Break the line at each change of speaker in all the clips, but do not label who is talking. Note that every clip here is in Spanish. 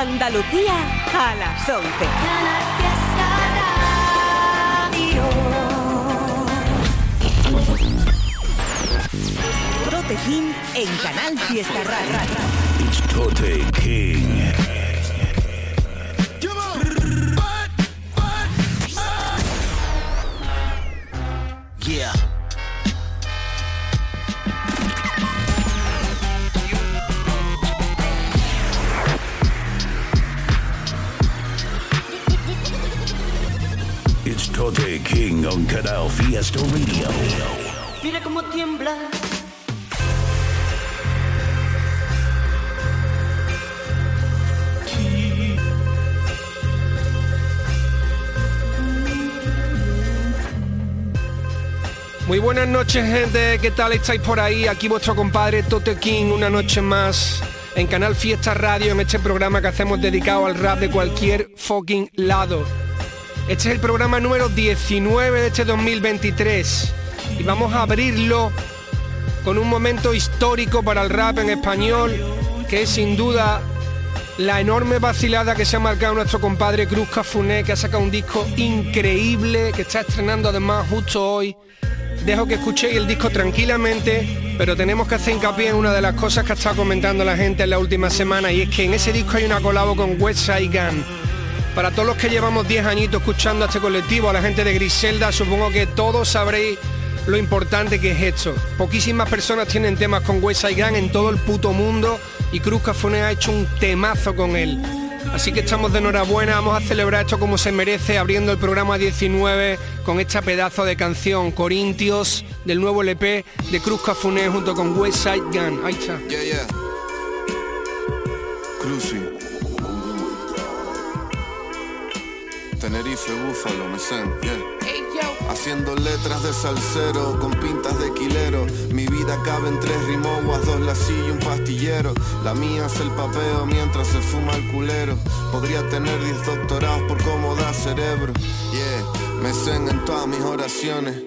Andalucía a las 11. Tote en Canal Fiesta Radio.
It's Tote King. Canal Fiesta Radio.
Mira cómo tiembla.
Muy buenas noches gente, ¿qué tal estáis por ahí? Aquí vuestro compadre Tote King, una noche más en Canal Fiesta Radio, en este programa que hacemos dedicado al rap de cualquier fucking lado. Este es el programa número 19 de este 2023 y vamos a abrirlo con un momento histórico para el rap en español, que es sin duda la enorme vacilada que se ha marcado nuestro compadre Cruz Cafuné, que ha sacado un disco increíble, que está estrenando además justo hoy. Dejo que escuchéis el disco tranquilamente, pero tenemos que hacer hincapié en una de las cosas que ha estado comentando la gente en la última semana, y es que en ese disco hay una colabo con West Side Gun. Para todos los que llevamos 10 añitos escuchando a este colectivo, a la gente de Griselda, supongo que todos sabréis lo importante que es esto. Poquísimas personas tienen temas con West Side Gun en todo el puto mundo y Cruz Cafone ha hecho un temazo con él. Así que estamos de enhorabuena, vamos a celebrar esto como se merece, abriendo el programa 19 con esta pedazo de canción, Corintios, del nuevo LP de Cruz Cafuné junto con West Side Gun. Ahí está.
Yeah, yeah. Tenerife, Búfalo, Mesén, yeah. Haciendo letras de salsero con pintas de quilero. Mi vida cabe en tres rimoguas, dos lasillos y un pastillero. La mía es el papeo mientras se fuma el culero. Podría tener diez doctorados por cómo da cerebro. Yeah, Mesén en todas mis oraciones.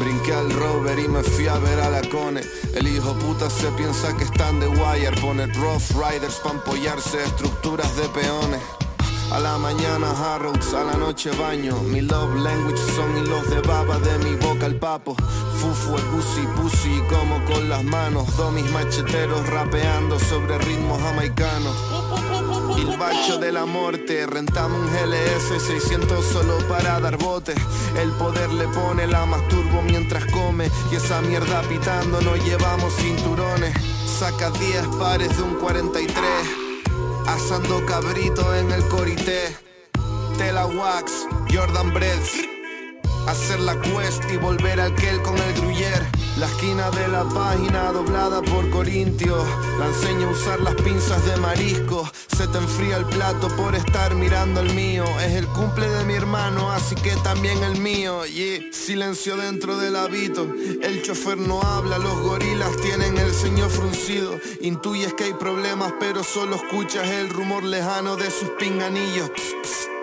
Brinqué al rover y me fui a ver a la cone. El hijo puta se piensa que están de wire. Pone Rough Riders pa' apoyarse estructuras de peones. A la mañana Harrods, a la noche baño. Mi love language son hilos de baba de mi boca al papo. Fufu, pussy, pussy, como con las manos. Do mis macheteros rapeando sobre ritmos jamaicanos. El bacho de la muerte, rentamos un GLS 600 solo para dar botes. El poder le pone la masturbo mientras come. Y esa mierda pitando no llevamos cinturones. Saca 10 pares de un 43. Asando cabrito en el corité. Tela Wax, Jordan Breads. Hacer la quest y volver al Kel con el Gruyère. La esquina de la página doblada por Corintios. La enseño a usar las pinzas de marisco. Se te enfría el plato por estar mirando el mío. Es el cumple de mi hermano, así que también el mío. Y silencio dentro del hábito. El chofer no habla, los gorilas tienen el ceño fruncido. Intuyes que hay problemas, pero solo escuchas el rumor lejano de sus pinganillos.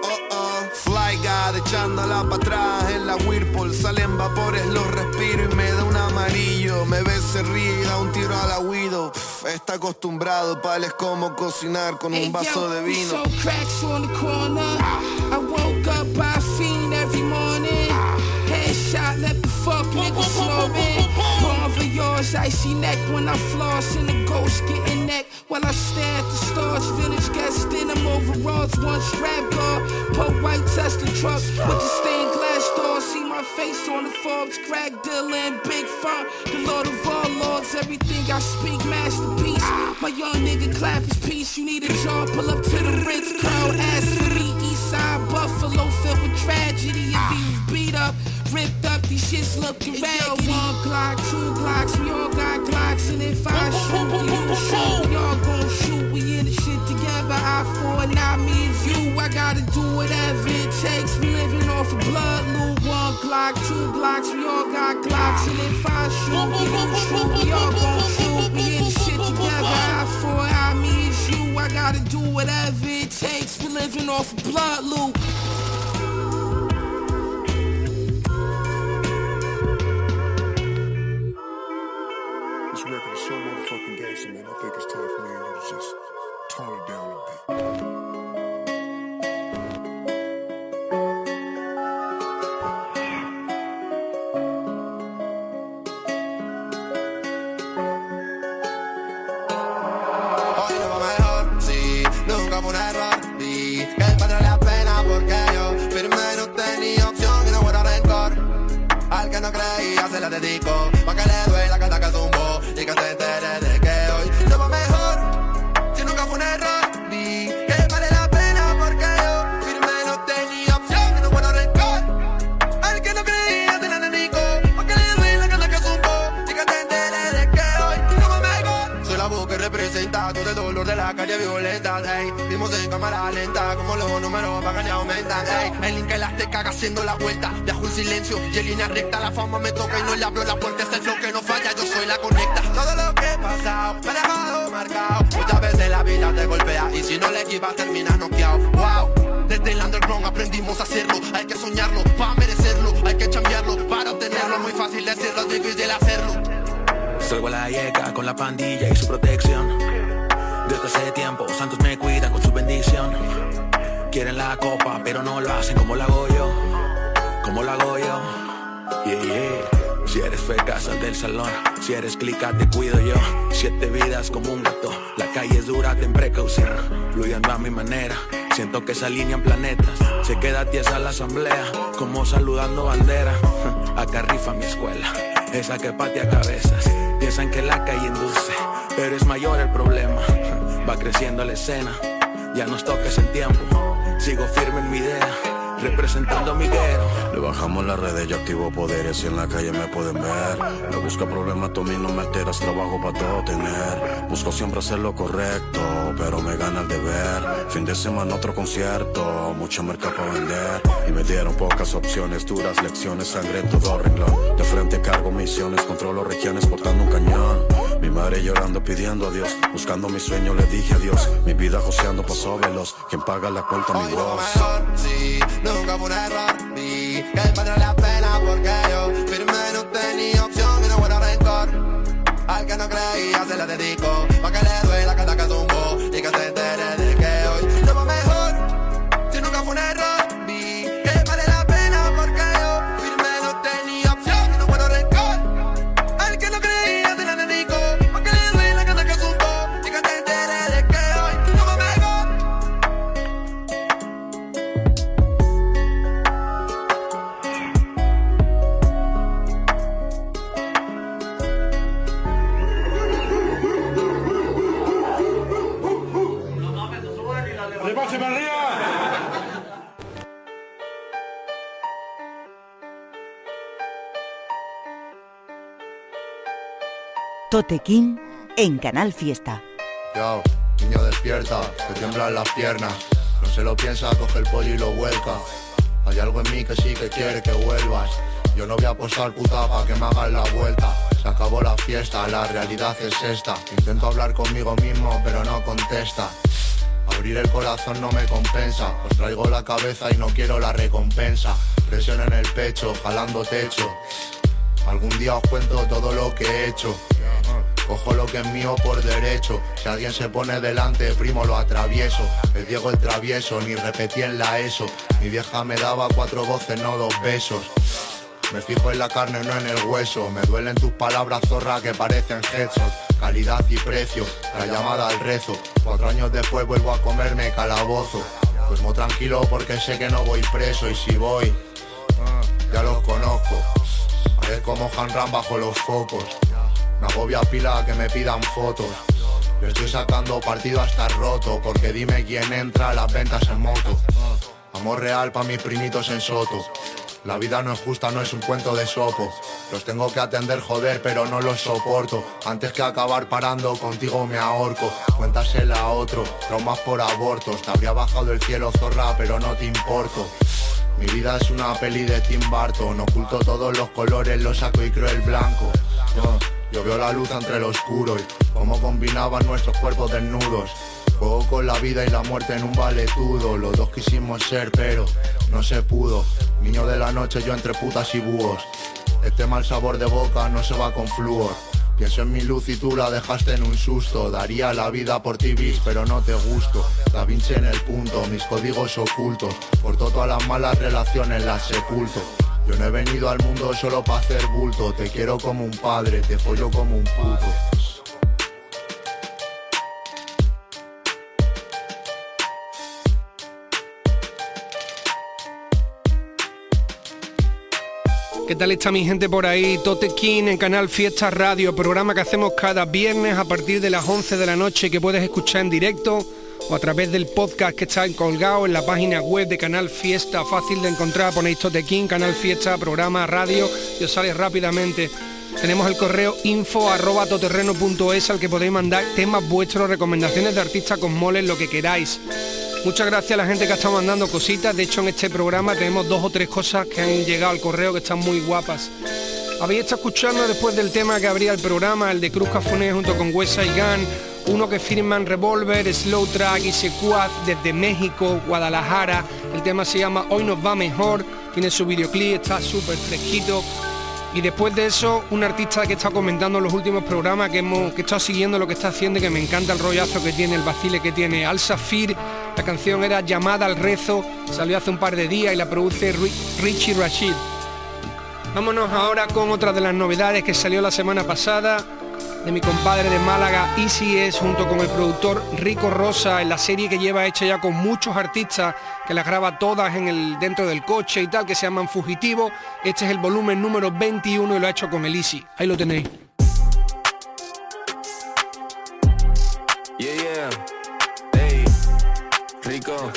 Oh, oh. Fly God echándola para atrás en la Whirlpool. Salen vapores, los respiro y me da un amarillo. Me ve, se ríe y da un tiro a la Widow Pff, Está acostumbrado, pal, es como cocinar con un vaso de vino
icy neck when I floss and the ghost getting neck. While I stare at the stars, village guest in them overalls, one strap guard. Poke white test the truck with the stained glass door. See my face on the Forbes, crack dealer and big fun. The Lord of all lords, everything I speak, masterpiece. My young nigga clap his piece. You need a jaw, pull up to the Ritz, crowd, ask for me. East side Buffalo filled with tragedy. Was beat up, ripped up, these shits looking raggedy. One Glock, two Glocks, we all got Glocks, and if I shoot, you shoot, we all gon' shoot. We in the shit together. I four, now me and you. I gotta do whatever it takes. We living off of blood loot. One Glock, two Glocks, we all got Glocks, and if I shoot, you shoot, we all gon' shoot. We in the shit together. I four, I me and you. I gotta do whatever it takes. We living off of blood loot.
El dolor de la calle violenta, ey. Vimos en cámara lenta como los números bajan y aumentan, ey. El link las te caga haciendo la vuelta. Viajo en silencio y en línea recta. La fama me toca y no le abro la puerta. Es el flow que no falla, yo soy la conecta. Todo lo que he pasado me ha dejado marcado. Muchas veces la vida te golpea Y si no le equivas terminas noqueado, wow. Desde el underground aprendimos a hacerlo. Hay que soñarlo para merecerlo. Hay que cambiarlo para obtenerlo. Muy fácil decirlo, es difícil hacerlo.
Salgo a la yeca con la pandilla y su protección. Desde hace tiempo, Santos me cuida con su bendición. Quieren la copa, pero no lo hacen como la hago yo. Como la hago yo. Yeah. Si eres feca, sal del salón. Si eres clica, te cuido yo. Siete vidas como un gato. La calle es dura, ten precaución. Fluyendo a mi manera. Siento que se alinean planetas. Se queda tiesa la asamblea. Como saludando bandera. Acá rifa mi escuela. Esa que patea cabezas. Piensan que la calle induce. Pero es mayor el problema. Va creciendo la escena. Ya nos toques el tiempo. Sigo firme en mi idea. Representando a Miguero.
Le bajamos las redes, yo activo poderes y en la calle me pueden ver. Me busca problemas, tú a mí no me alteras, trabajo para todo tener. Busco siempre hacer lo correcto, pero me gana el deber. Fin de semana otro concierto, mucha merca para vender. Y me dieron pocas opciones, duras lecciones, sangre en todo renglón. De frente cargo misiones, controlo regiones portando un cañón. Mi madre llorando pidiendo a Dios, buscando mi sueño le dije adiós. Mi vida joseando pasó veloz, quien paga la cuenta mi voz.
mejor, sí, nunca fue un error Vi que valdrá la pena porque yo firme no tenía opción y no guardo rencor Al que no creía se la dedico
Tote King en Canal Fiesta.
Yo, niño despierta, te tiemblan las piernas. No se lo piensa, coge el pollo y lo vuelca. Hay algo en mí que sí que quiere que vuelvas. Yo no voy a apostar puta pa' que me hagas la vuelta. Se acabó la fiesta, la realidad es esta. Intento hablar conmigo mismo, pero no contesta. Abrir el corazón no me compensa. Os traigo la cabeza y no quiero la recompensa. Presión en el pecho, jalando techo. Algún día os cuento todo lo que he hecho. Cojo lo que es mío por derecho. Si alguien se pone delante, primo lo atravieso. El Diego el travieso, ni repetí en la ESO. Mi vieja me daba cuatro voces, no dos besos. Me fijo en la carne, no en el hueso. Me duelen tus palabras, zorra, que parecen headshot. Calidad y precio, la llamada al rezo. Cuatro años después vuelvo a comerme calabozo. Pues muy tranquilo porque sé que no voy preso. Y si voy, ya los conozco. Parezco Mohan Ram bajo los focos. Me agobia pila que me pidan fotos. Le estoy sacando partido hasta roto. Porque dime quién entra a las ventas en moto. Amor real pa' mis primitos en Soto. La vida no es justa, no es un cuento de sopo. Los tengo que atender, joder, pero no los soporto. Antes que acabar parando, contigo me ahorco. Cuéntasela a otro, traumas por abortos. Te habría bajado el cielo, zorra, pero no te importo. Mi vida es una peli de Tim Burton. Oculto todos los colores, lo saco y creo el blanco. Yo, yo veo la luz entre lo oscuro y cómo combinaban nuestros cuerpos desnudos. Juego con la vida y la muerte en un valetudo. Los dos quisimos ser, pero no se pudo. Niño de la noche, yo entre putas y búhos. Este mal sabor de boca no se va con flúor. Pienso en mi luz y tú la dejaste en un susto. Daría la vida por ti, bis, pero no te gusto. Da Vinci en el punto, mis códigos ocultos. Por todas las malas relaciones las sepulto. Yo no he venido al mundo solo para hacer bulto, te quiero como un padre, te follo como un puto.
¿Qué tal está mi gente por ahí? Tote King en Canal Fiesta Radio, programa que hacemos cada viernes a partir de las 11 de la noche que puedes escuchar en directo o a través del podcast que está colgado en la página web de Canal Fiesta, fácil de encontrar, ponéis Tote King, Canal Fiesta, programa, radio y os sale rápidamente. Tenemos el correo info arroba toterreno.es al que podéis mandar temas vuestros, recomendaciones de artistas con moles, lo que queráis. Muchas gracias a la gente que ha estado mandando cositas. De hecho, en este programa tenemos dos o tres cosas que han llegado al correo que están muy guapas. Habéis estado escuchando después del tema que abría el programa, el de Cruz Cafuné junto con Wesa y Gun, uno que firman Revolver, Slow Track y Secuaz desde México, Guadalajara. El tema se llama Hoy nos va mejor, tiene su videoclip, está súper fresquito. Y después de eso, un artista que está comentando en los últimos programas, que, hemos, que está siguiendo lo que está haciendo y que me encanta el rollazo que tiene, el vacile que tiene, Al Safir. La canción era Llamada al Rezo, salió hace un par de días y la produce Richie Rashid. Vámonos ahora con otra de las novedades que salió la semana pasada de mi compadre de Málaga, Easy junto con el productor Rico Rosa en la serie que lleva hecha ya con muchos artistas que las graba todas en el dentro del coche y tal, que se llaman Fugitivo. Este es el volumen número 21 y lo ha hecho con el Easy. Ahí lo tenéis.
Yeah, yeah. Hey, Rico.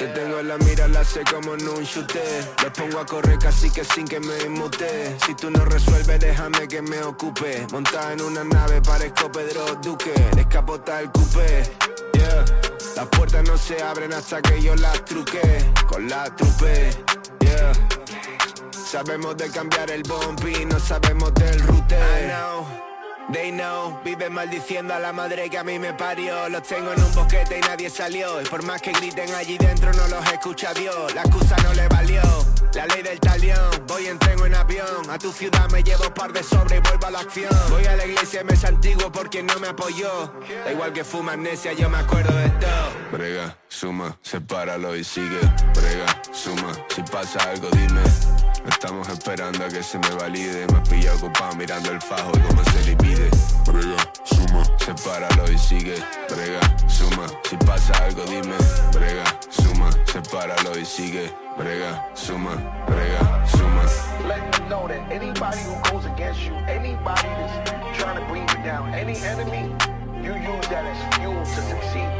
Te tengo en la mira, la sé como en un chute. Le pongo a correr casi que sin que me inmute Si tú no resuelves, déjame que me ocupe. Montada en una nave, parezco Pedro Duque. Descapota el coupé, yeah. Las puertas no se abren hasta que yo las truque. Con la trupe, yeah. Sabemos de cambiar el bumpy, no sabemos del rute They know, vive maldiciendo a la madre que a mí me parió. Los tengo en un boquete y nadie salió. Y por más que griten allí dentro no los escucha Dios. La excusa no le valió la ley del talión, voy entrego en avión. A tu ciudad me llevo par de sobre y vuelvo a la acción. Voy a la iglesia me es antiguo porque no me apoyó. Da igual que fuma amnesia, yo me acuerdo de todo. Brega, suma, sepáralo y sigue. Brega, suma, si pasa algo dime. Estamos esperando a que se me valide. Me pilla ocupado mirando el fajo y cómo se divide. Brega, suma, sepáralo y sigue. Brega, suma, si pasa algo dime. Brega, suma, sepáralo y sigue. Brega, suma, brega, suma.
Let them know that anybody who goes against you Anybody that's trying to bring you down Any enemy, you use that as fuel to succeed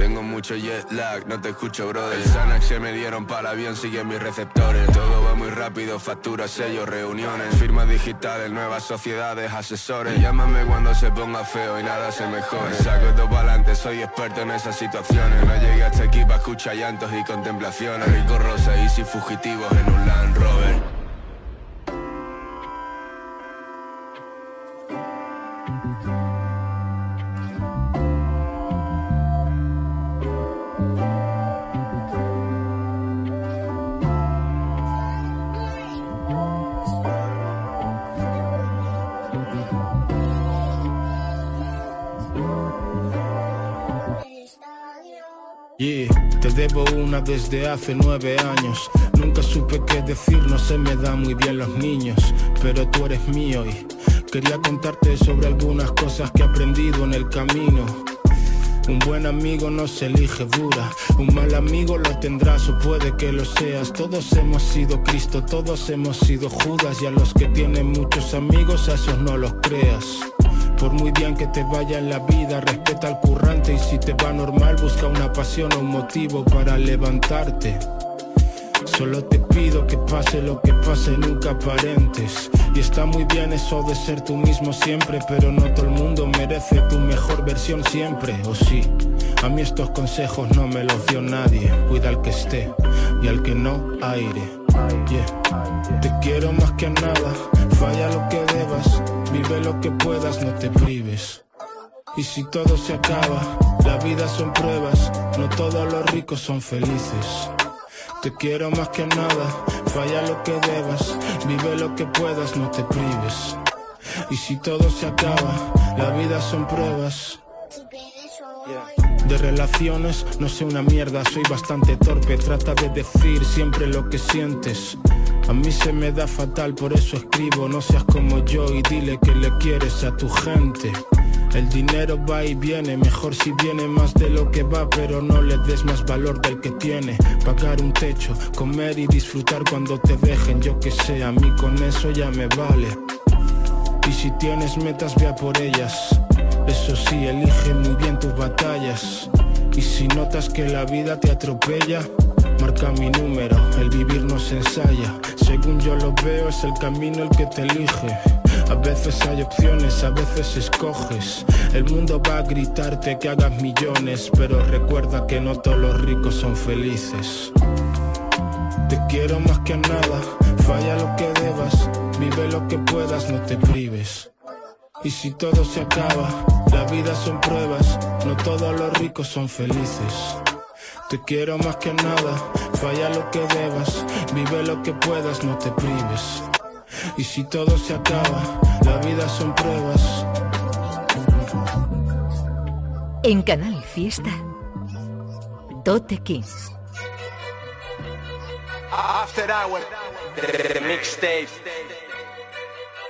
tengo mucho jet lag, no te escucho, brother. El Xanax se me dieron para avión, sigue mis receptores. Todo va muy rápido, facturas, sellos, reuniones. Firmas digitales, nuevas sociedades, asesores. Llámame cuando se ponga feo y nada se mejore. Saco esto para adelante, soy experto en esas situaciones. No llegué hasta aquí para escuchar llantos y contemplaciones. Rico Rosa, y si fugitivos en un Land Rover.
Desde hace nueve años. Nunca supe qué decir, no se me dan muy bien los niños, pero tú eres mío y quería contarte sobre algunas cosas que he aprendido en el camino. Un buen amigo no se elige dura, un mal amigo lo tendrás o puede que lo seas. Todos hemos sido Cristo, todos hemos sido Judas y a los que tienen muchos amigos a esos no los creas. Por muy bien que te vaya en la vida, respeta al currante y si te va normal, busca una pasión o un motivo para levantarte. Solo te pido que pase lo que pase, nunca aparentes. Y está muy bien eso de ser tú mismo siempre, pero no todo el mundo merece tu mejor versión siempre, o sí. A mí estos consejos no me los dio nadie. Cuida al que esté y al que no, aire. Te quiero más que nada, falla lo que debas Vive lo que puedas, no te prives. Y si todo se acaba, la vida son pruebas, no todos los ricos son felices. Te quiero más que nada, falla lo que debas, vive lo que puedas, no te prives. Y si todo se acaba, la vida son pruebas. De relaciones no sé una mierda, soy bastante torpe, trata de decir siempre lo que sientes. A mí se me da fatal, por eso escribo, no seas como yo y dile que le quieres a tu gente. El dinero va y viene, mejor si viene más de lo que va, pero no le des más valor del que tiene. Pagar un techo, comer y disfrutar cuando te dejen, yo que sé, a mí con eso ya me vale. Y si tienes metas, vea por ellas. Eso sí, elige muy bien tus batallas. Y si notas que la vida te atropella, marca mi número, el vivir no se ensaya. Según yo lo veo, es el camino el que te elige. A veces hay opciones, a veces escoges. El mundo va a gritarte que hagas millones, pero recuerda que no todos los ricos son felices. Te quiero más que nada, falla lo que debas, vive lo que puedas, no te prives. Y si todo se acaba, la vida son pruebas, no todos los ricos son felices. Te quiero más que nada, falla lo que debas, vive lo que puedas, no te prives. Y si todo se acaba, la vida son pruebas.
En Canal Fiesta, Tote King.
After Hour, the, the mixtape.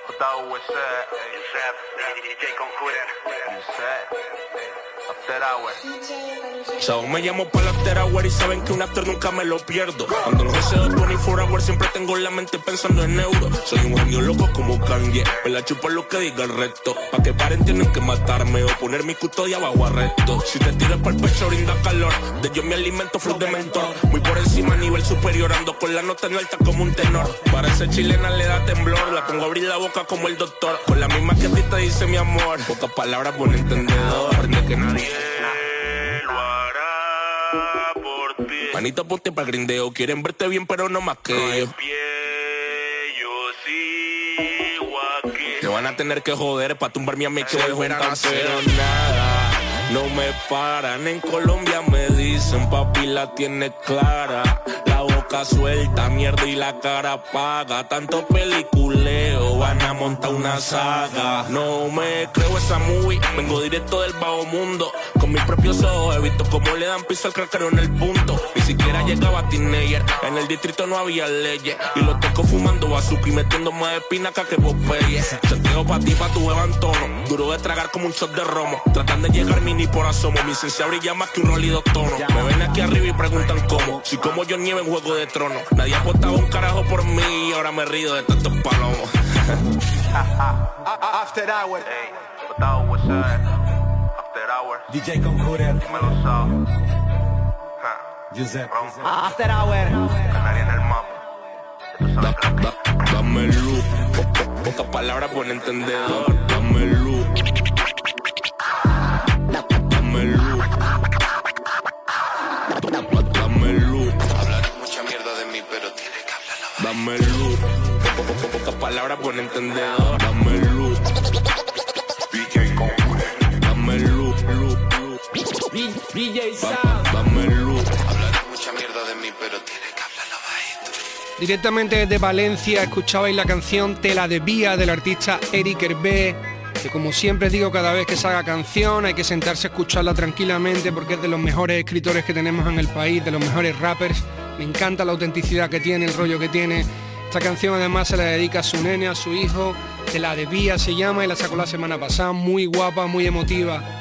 Without what's that? Yusef, DJ. After
me llamo para after hour y saben que un after nunca me lo pierdo. Cuando no deseo 24 hours siempre tengo la mente pensando en euros. Soy un genio loco como Kanye, me la chupo lo que diga el resto. Pa' que paren tienen que matarme o poner mi custodia bajo arresto. Si te tiras para el pecho brinda calor, de yo me alimento flow de mentor. Muy por encima nivel superior, ando con la nota en alta como un tenor. Para esa chilena le da temblor, la pongo a abrir la boca como el doctor. Con la misma que a ti te dice mi amor. Pocas palabras, buen entendedor, aprende que nadie lo hará por ti. Manito, ponte para el grindeo. Quieren verte bien, pero no más que yo. Te van a tener que joder para tumbarme a mí que voy a pero nada. No me paran, en Colombia me dicen papi la tiene clara. Suelta, mierda y la cara paga. Tanto peliculeo, van a montar una saga. No me creo esa movie, vengo directo del bajo mundo. Con mis propios ojos he visto cómo le dan piso al crackero en el punto. Ni siquiera llegaba a teenager, en el distrito no había leyes. Y los tecos fumando bazooka y metiendo más espinaca que Popeye. Chateo pa' ti, pa' tu tono. Duro de tragar como un shot de romo. Tratan de llegar mini por asomo. Mi ciencia brilla más que un rólido tono. Me ven aquí arriba y preguntan cómo. Si como yo nieve en juego de trono. Nadie apostaba un carajo por mí y ahora me río de tantos palomos.
After Hour.
Hey, without what's? After Hour.
DJ
Sao.
Giuseppe.
After Hour. Canaria en el mapa.
Dame luz. Po- po- Pocas palabras, buen entendedor. Dame luz. Dame luz. Dame luz.
Hablarás mucha mierda de mí, pero tienes que hablar la
Dame luz. Po- po- po- Pocas palabras, buen entendedor. Dame luz. Dame luz. luz, luz.
DJ
Da-
pero tienes que.
Directamente desde Valencia escuchabais la canción Te la debía del artista Eric Hervé, que como siempre digo cada vez que salga canción hay que sentarse a escucharla tranquilamente porque es de los mejores escritores que tenemos en el país, de los mejores rappers. Me encanta la autenticidad que tiene, el rollo que tiene. Esta canción además se la dedica a su nene, a su hijo. Te la debía se llama y la sacó la semana pasada, muy guapa, muy emotiva.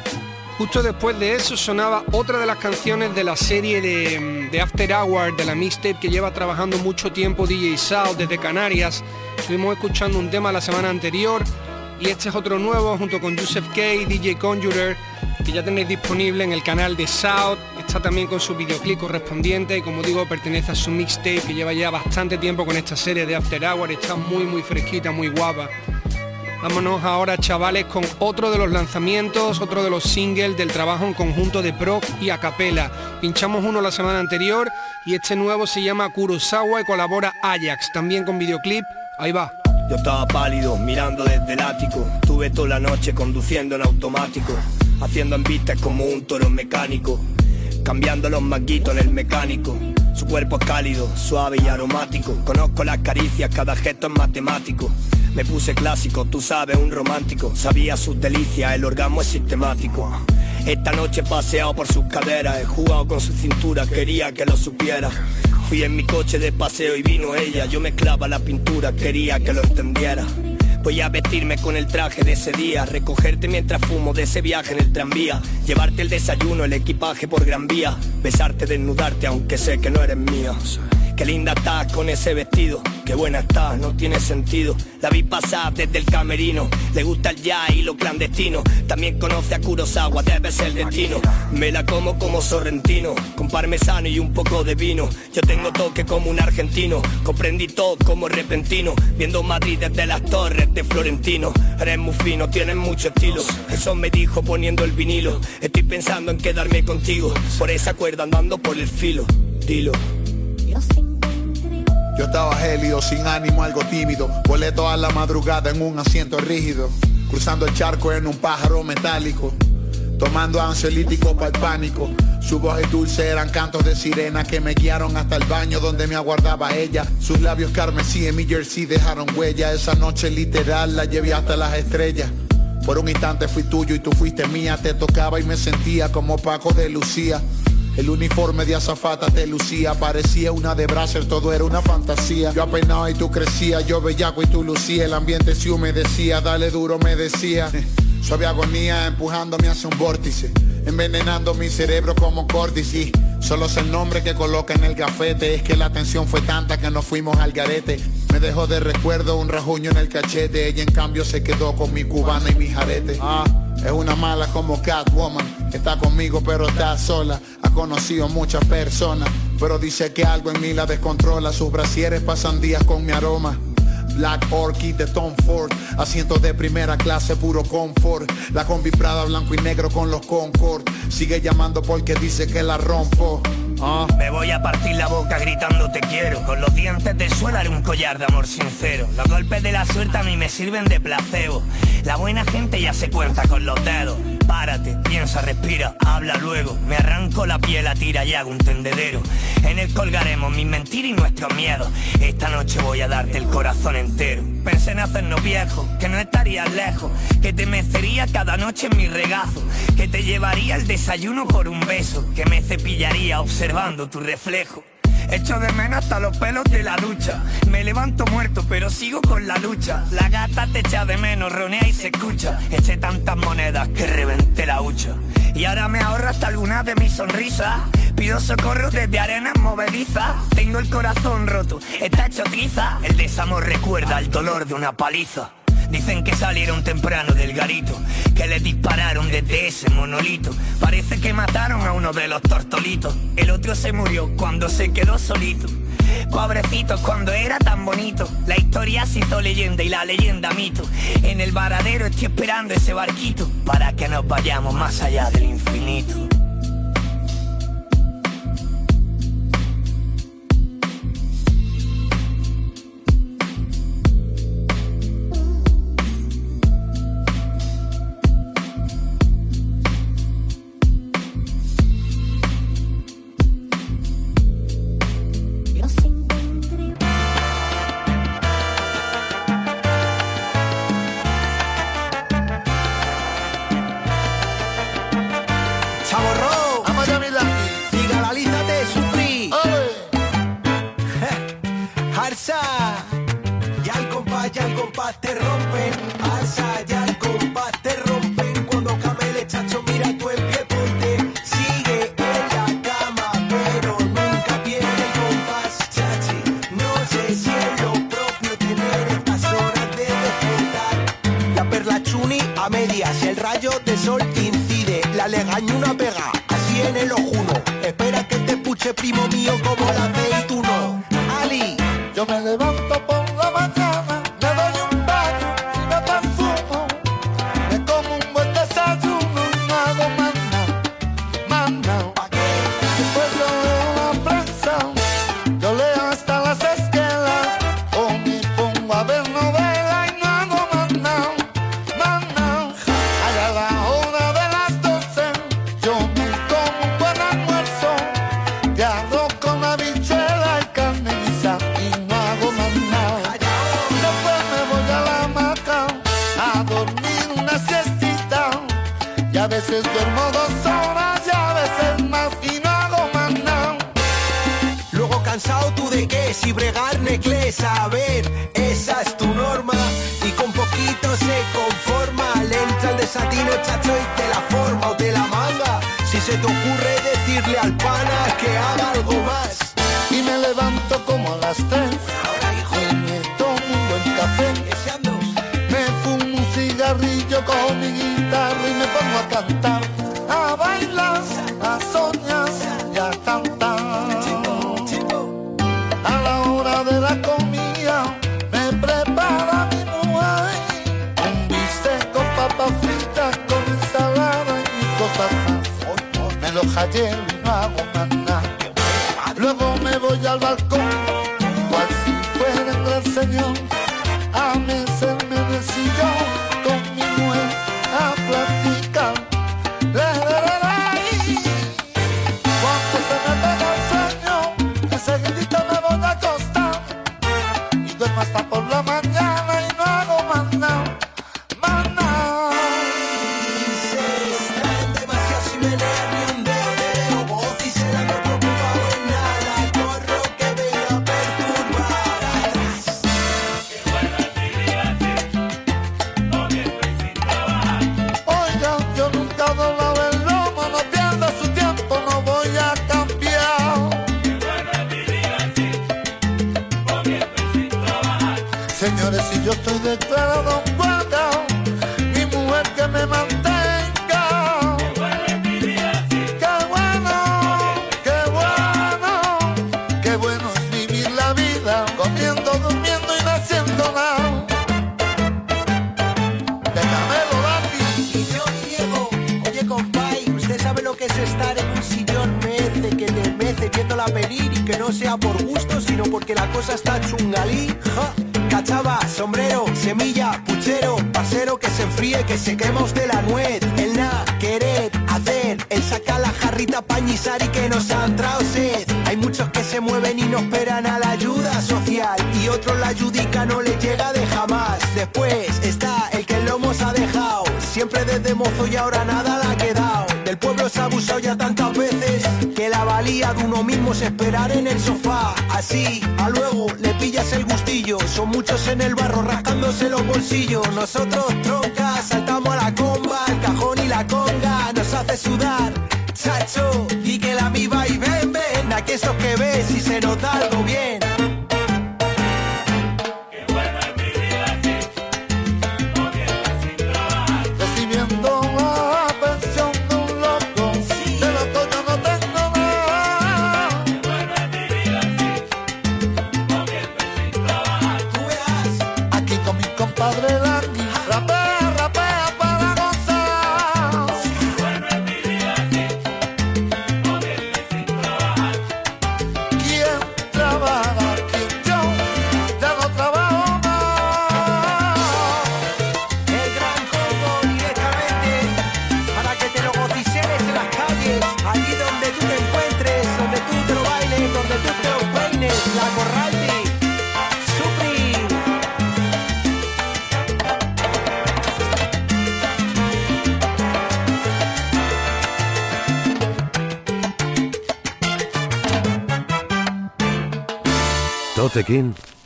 Justo después de eso sonaba otra de las canciones de la serie de, After Hour, de la mixtape que lleva trabajando mucho tiempo DJ South desde Canarias. Estuvimos escuchando un tema la semana anterior y este es otro nuevo junto con Joseph K, DJ Conjurer, que ya tenéis disponible en el canal de South. Está también con su videoclip correspondiente y como digo pertenece a su mixtape que lleva ya bastante tiempo con esta serie de After Hour. Está muy muy fresquita, muy guapa. Vámonos ahora, chavales, con otro de los lanzamientos, otro de los singles del trabajo en conjunto de Proc y Acapella. Pinchamos uno la semana anterior y este nuevo se llama Kurosawa y colabora Ajax, también con videoclip. Ahí va.
Yo estaba pálido, mirando desde el ático. Tuve toda la noche conduciendo en automático, haciendo envistes como un toro mecánico, cambiando los manguitos en el mecánico. Su cuerpo es cálido, suave y aromático. Conozco las caricias, cada gesto es matemático. Me puse clásico, tú sabes, un romántico. Sabía sus delicias, el orgasmo es sistemático. Esta noche he paseado por sus caderas, he jugado con su cintura, quería que lo supiera. Fui en mi coche de paseo y vino ella, yo mezclaba la pintura, quería que lo entendiera.
Voy a vestirme con el traje de ese día, recogerte mientras fumo de ese viaje en el tranvía, llevarte el desayuno, el equipaje por gran vía, besarte, desnudarte aunque sé que no eres mía. Qué linda estás con ese vestido, qué buena estás, no tiene sentido. La vi pasar desde el camerino, le gusta el jazz y lo clandestino. También conoce a Kurosawa, debe ser destino. Me la como como sorrentino, con parmesano y un poco de vino. Yo tengo toque como un argentino, comprendí todo como repentino. Viendo Madrid desde las torres de Florentino. Eres muy fino, tienes mucho estilo. Eso me dijo poniendo el vinilo. Estoy pensando en quedarme contigo, por esa cuerda andando por el filo. Dilo.
Yo estaba gélido, sin ánimo, algo tímido. Volé toda la madrugada en un asiento rígido. Cruzando el charco en un pájaro metálico. Tomando ansiolítico para el pánico. Su voz y dulce eran cantos de sirena que me guiaron hasta el baño donde me aguardaba ella. Sus labios carmesí en mi jersey dejaron huella. Esa noche literal la llevé hasta las estrellas. Por un instante fui tuyo y tú fuiste mía. Te tocaba y me sentía como Paco de Lucía. El uniforme de azafata te lucía, parecía una de Bracer, todo era una fantasía. Yo apenado y tú crecías, yo bellaco y tú lucía, el ambiente se humedecía, dale duro me decía. Suave agonía empujándome hacia un vórtice, envenenando mi cerebro como córdice. Solo es el nombre que coloca en el gafete, es que la tensión fue tanta que nos fuimos al garete. Me dejó de recuerdo un rajuño en el cachete, ella en cambio se quedó con mi cubana y mi jarete. Ah, es una mala como Catwoman, está conmigo pero está sola. Ha conocido muchas personas, pero dice que algo en mí la descontrola. Sus brasieres pasan días con mi aroma. Black Orchid de Tom Ford Asientos de primera clase, puro confort La combi Prada blanco y negro con los Concord Sigue llamando porque dice que la rompo
Ah. Me voy a partir la boca gritando te quiero Con los dientes de suelo un collar de amor sincero Los golpes de la suerte a mí me sirven de placebo La buena gente ya se cuenta con los dedos Párate, piensa, respira, habla luego. Me arranco la piel a tira y hago un tendedero. En él colgaremos mis mentiras y nuestros miedos Esta noche voy a darte el corazón entero. Pensé en hacernos viejos, que no estarías lejos. Que te mecería cada noche en mi regazo. Que te llevaría el desayuno por un beso. Que me cepillaría observando tu reflejo Echo de menos hasta los pelos de la ducha. Me levanto muerto pero sigo con la lucha. La gata te echa de menos, ronea y se escucha. Eché tantas monedas que reventé la hucha. Y ahora me ahorro hasta algunas de mis sonrisas. Pido socorro desde arenas movedizas. Tengo el corazón roto, está hecho tiza. El desamor recuerda el dolor de una paliza Dicen que salieron temprano del garito, que le dispararon desde ese monolito. Parece que mataron a uno de los tortolitos. El otro se murió cuando se quedó solito. Pobrecitos cuando era tan bonito. La historia se hizo leyenda y la leyenda mito. En el varadero estoy esperando ese barquito para que nos vayamos más allá del infinito.
Mío como la aceituno. Ali,
Yo me levanto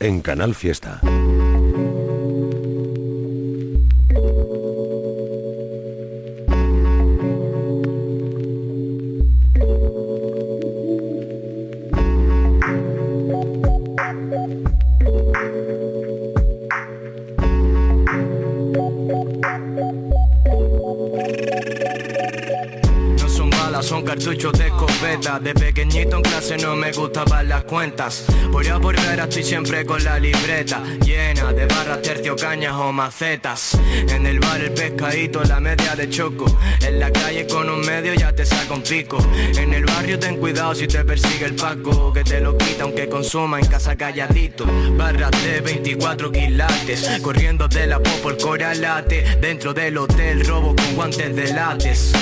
En
Canal Fiesta.
fiestas. Voy a estoy siempre con la libreta llena de barras, tercio, cañas o macetas. En el bar el pescadito, la media de choco. En la calle con un medio ya te saco un pico. En el barrio ten cuidado si te persigue el paco, que te lo quita aunque consuma en casa calladito. Barras de 24 quilates, corriendo de la popo el coralate. Dentro del hotel robo con guantes de lates.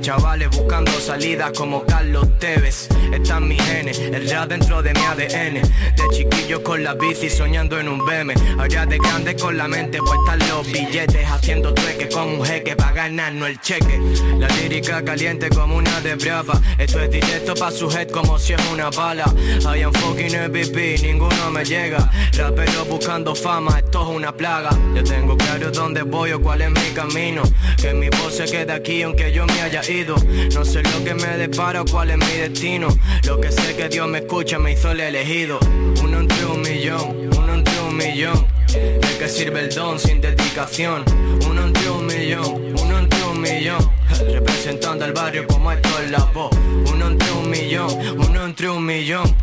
Chavales buscando salidas como Carlos Tevez. Están mis genes, el rap dentro de mi ADN. De chiquillo con la bici soñando en un BM. Ahora de grande con la mente puesta en los billetes. Haciendo trueque con un jeque para ganarnos el cheque. La lírica caliente como una de brava. Esto es directo pa' su head como si es una bala. I am fucking MVP, ninguno me llega. Rapero buscando fama, esto es una plaga. Yo tengo claro dónde voy o cuál es mi camino. Que mi voz se queda aquí aunque yo me haya ido. No sé lo que me depara o cuál es mi destino. Lo que sé que Dios me escucha, me hizo el elegido. Uno entre un millón, uno entre un millón. ¿De qué sirve el don sin dedicación? Uno entre un millón, uno entre un millón. Representando al barrio como esto es la voz. Uno entre un millón, uno entre un millón.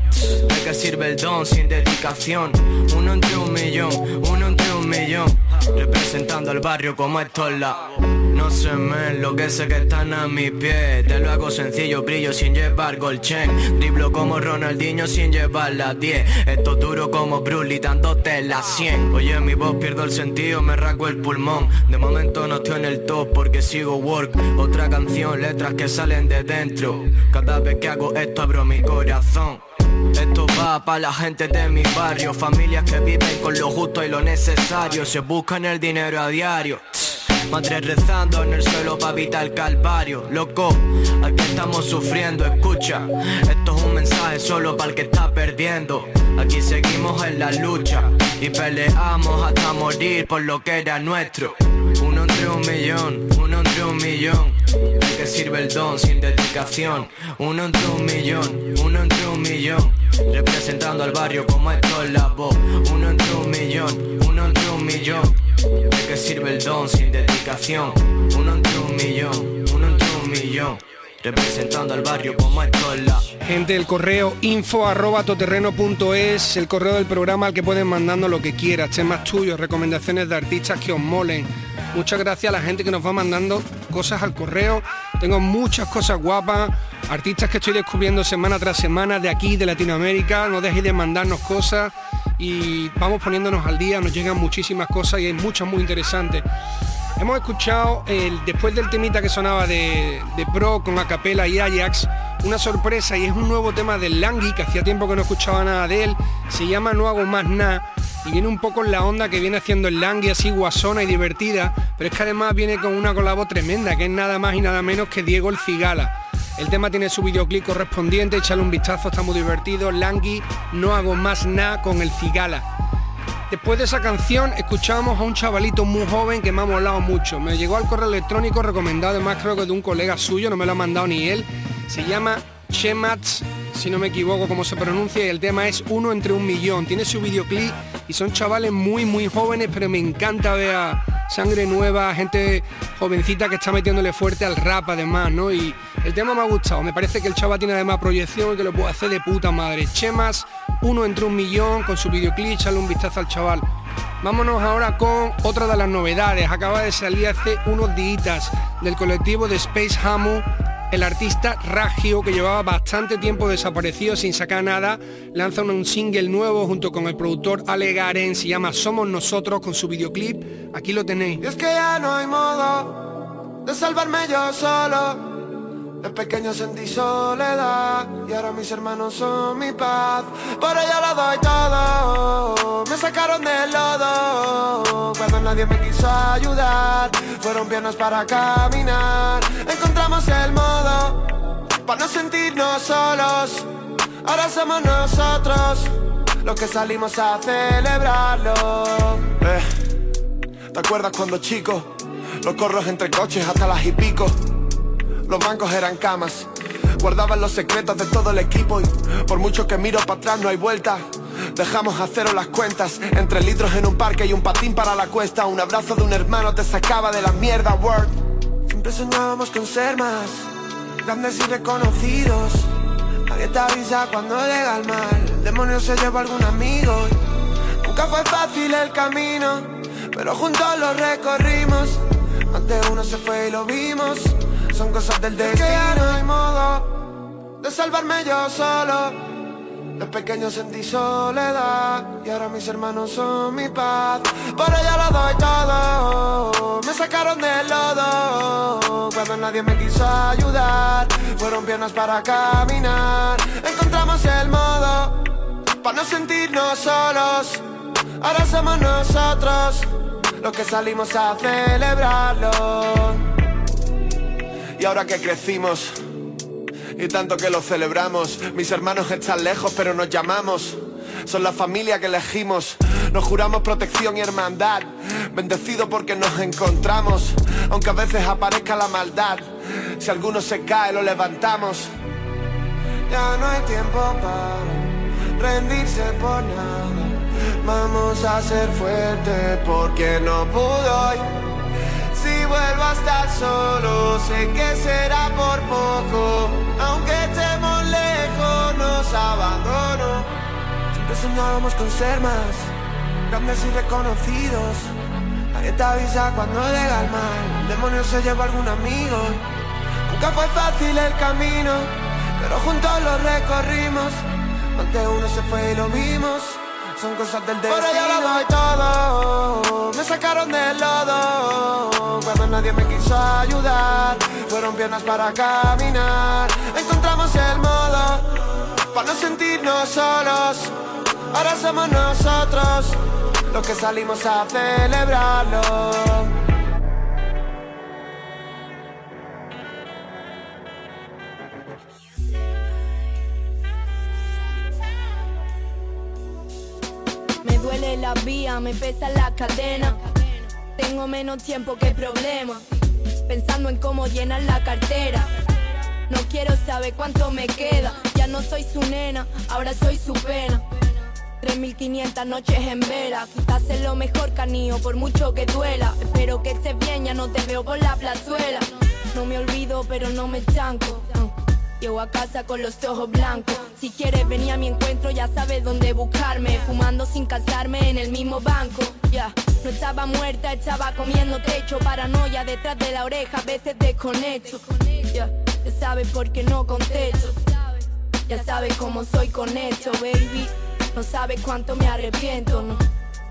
¿De qué sirve el don sin dedicación? Uno entre un millón, uno entre un millón. Representando al barrio como esto es la no sé, men, lo que sé que están a mis pies Te lo hago sencillo, brillo sin llevar golchen. Driblo como Ronaldinho sin llevar la 10 Esto duro como Bruce dándote la 100 Oye, mi voz pierdo el sentido, me rasgo el pulmón. De momento no estoy en el top porque sigo work. Otra canción, letras que salen de dentro. Cada vez que hago esto abro mi corazón. Esto va para la gente de mi barrio, familias que viven con lo justo y lo necesario, se buscan el dinero a diario. Madre rezando en el suelo para evitar el calvario. Loco, aquí estamos sufriendo, escucha. Esto es un mensaje solo para el que está perdiendo. Aquí seguimos en la lucha y peleamos hasta morir por lo que era nuestro. Uno entre un millón, uno entre un millón. ¿De qué sirve el don sin dedicación? Uno entre un millón, uno entre un millón. Representando al barrio como esto es la voz. Uno entre un millón, uno entre un millón. ¿De qué sirve el don sin dedicación? Uno entre un millón, uno entre un millón. Representando al barrio como esto es la
Gente, el correo info arroba toterreno.es, el correo del programa al que pueden mandando lo que quieras, temas tuyos, recomendaciones de artistas que os molen. Muchas gracias a la gente que nos va mandando cosas al correo. Tengo muchas cosas guapas, artistas que estoy descubriendo semana tras semana de aquí, de Latinoamérica. No dejéis de mandarnos cosas y vamos poniéndonos al día, nos llegan muchísimas cosas y hay muchas muy interesantes. Hemos escuchado, el, después del temita que sonaba de, de Pro con Acapela y Ajax, una sorpresa y es un nuevo tema del Langui, que hacía tiempo que no escuchaba nada de él, se llama No hago más nada y viene un poco en la onda que viene haciendo el Langui así guasona y divertida, pero es que además viene con una colabo tremenda, que es nada más y nada menos que Diego el Cigala. El tema tiene su videoclip correspondiente, échale un vistazo, está muy divertido. Langui, no hago más nada con el Cigala. Después de esa canción escuchábamos a un chavalito muy joven que me ha molado mucho. Me llegó al correo electrónico recomendado además creo que de un colega suyo, no me lo ha mandado ni él. Se llama Chemats, si no me equivoco cómo se pronuncia, y el tema es Uno entre un millón. Tiene su videoclip y son chavales muy muy jóvenes, pero me encanta ver a sangre nueva, gente jovencita que está metiéndole fuerte al rap además, ¿no? El tema me ha gustado, me parece que el chaval tiene además proyección y que lo puede hacer de puta madre. Chemas, uno entre un millón con su videoclip, echarle un vistazo al chaval. Vámonos ahora con otra de las novedades. Acaba de salir hace unos días del colectivo de Space Hamu el artista Ragio, que llevaba bastante tiempo desaparecido sin sacar nada, lanza un single nuevo junto con el productor Ale Garen, se llama Somos Nosotros con su videoclip. Aquí lo tenéis.
Es que ya no hay modo de salvarme yo solo. De pequeño sentí soledad y ahora mis hermanos son mi paz. Por ello lo doy todo. Me sacaron del lodo cuando nadie me quiso ayudar. Fueron piernas para caminar. Encontramos el modo para no sentirnos solos. Ahora somos nosotros los que salimos a celebrarlo. Eh, ¿Te acuerdas cuando chicos los corros entre coches hasta las y pico? Los bancos eran camas. Guardaban los secretos de todo el equipo y por mucho que miro para atrás no hay vuelta. Dejamos a cero las cuentas. Entre litros en un parque y un patín para la cuesta. Un abrazo de un hermano te sacaba de la mierda, word. Siempre soñábamos con ser más Grandes y reconocidos. Nadie te avisa cuando llega el mal. El demonio se lleva algún amigo Nunca fue fácil el camino. Pero juntos lo recorrimos. De uno se fue y lo vimos Son cosas del destino que ya no hay modo De salvarme yo solo de pequeño sentí soledad y ahora mis hermanos son mi paz. Por ella lo doy todo. Me sacaron del lodo cuando cuando nadie me quiso ayudar. Fueron piernas para caminar. Encontramos el modo para no sentirnos solos. Ahora somos nosotros los que salimos a celebrarlo. Y ahora que crecimos y tanto que lo celebramos, mis hermanos están lejos pero nos llamamos. Son la familia que elegimos, nos juramos protección y hermandad. Bendecido porque nos encontramos, aunque a veces aparezca la maldad. Si alguno se cae, lo levantamos. Ya no hay tiempo para rendirse por nada. Vamos a ser fuertes porque no pudo hoy. Si vuelvo a estar solo, sé que será por poco. Aunque estemos lejos, nos abandonó. Siempre soñábamos con ser más grandes y reconocidos. Nadie avisa cuando llega el mal. El demonio se lleva algún amigo. Nunca fue fácil el camino, pero juntos lo recorrimos. Antes uno se fue y lo vimos. Son cosas del destino. Ahora ya lo doy todo. Me sacaron del lodo. Cuando nadie me quiso ayudar. Fueron piernas para caminar. Encontramos el modo para no sentirnos solos. Ahora somos nosotros los que salimos a celebrarlo.
La vía, me pesa la cadena. Tengo menos tiempo que problema. Pensando en cómo llenar la cartera. No quiero saber cuánto me queda. Ya no soy su nena, ahora soy su pena. 3500 noches en vela. Quizás es lo mejor canío, por mucho que duela. Espero que estés bien, ya no te veo por la plazuela. No me olvido, pero no me chanco. Llego a casa con los ojos blancos. Si quieres venir a mi encuentro, ya sabes dónde buscarme. Fumando sin casarme en el mismo banco. Ya, no estaba muerta, estaba comiendo techo. Paranoia detrás de la oreja, a veces desconecto. Ya, ya sabes por qué no contesto. Ya sabes cómo soy con esto, baby. No sabes cuánto me arrepiento, no.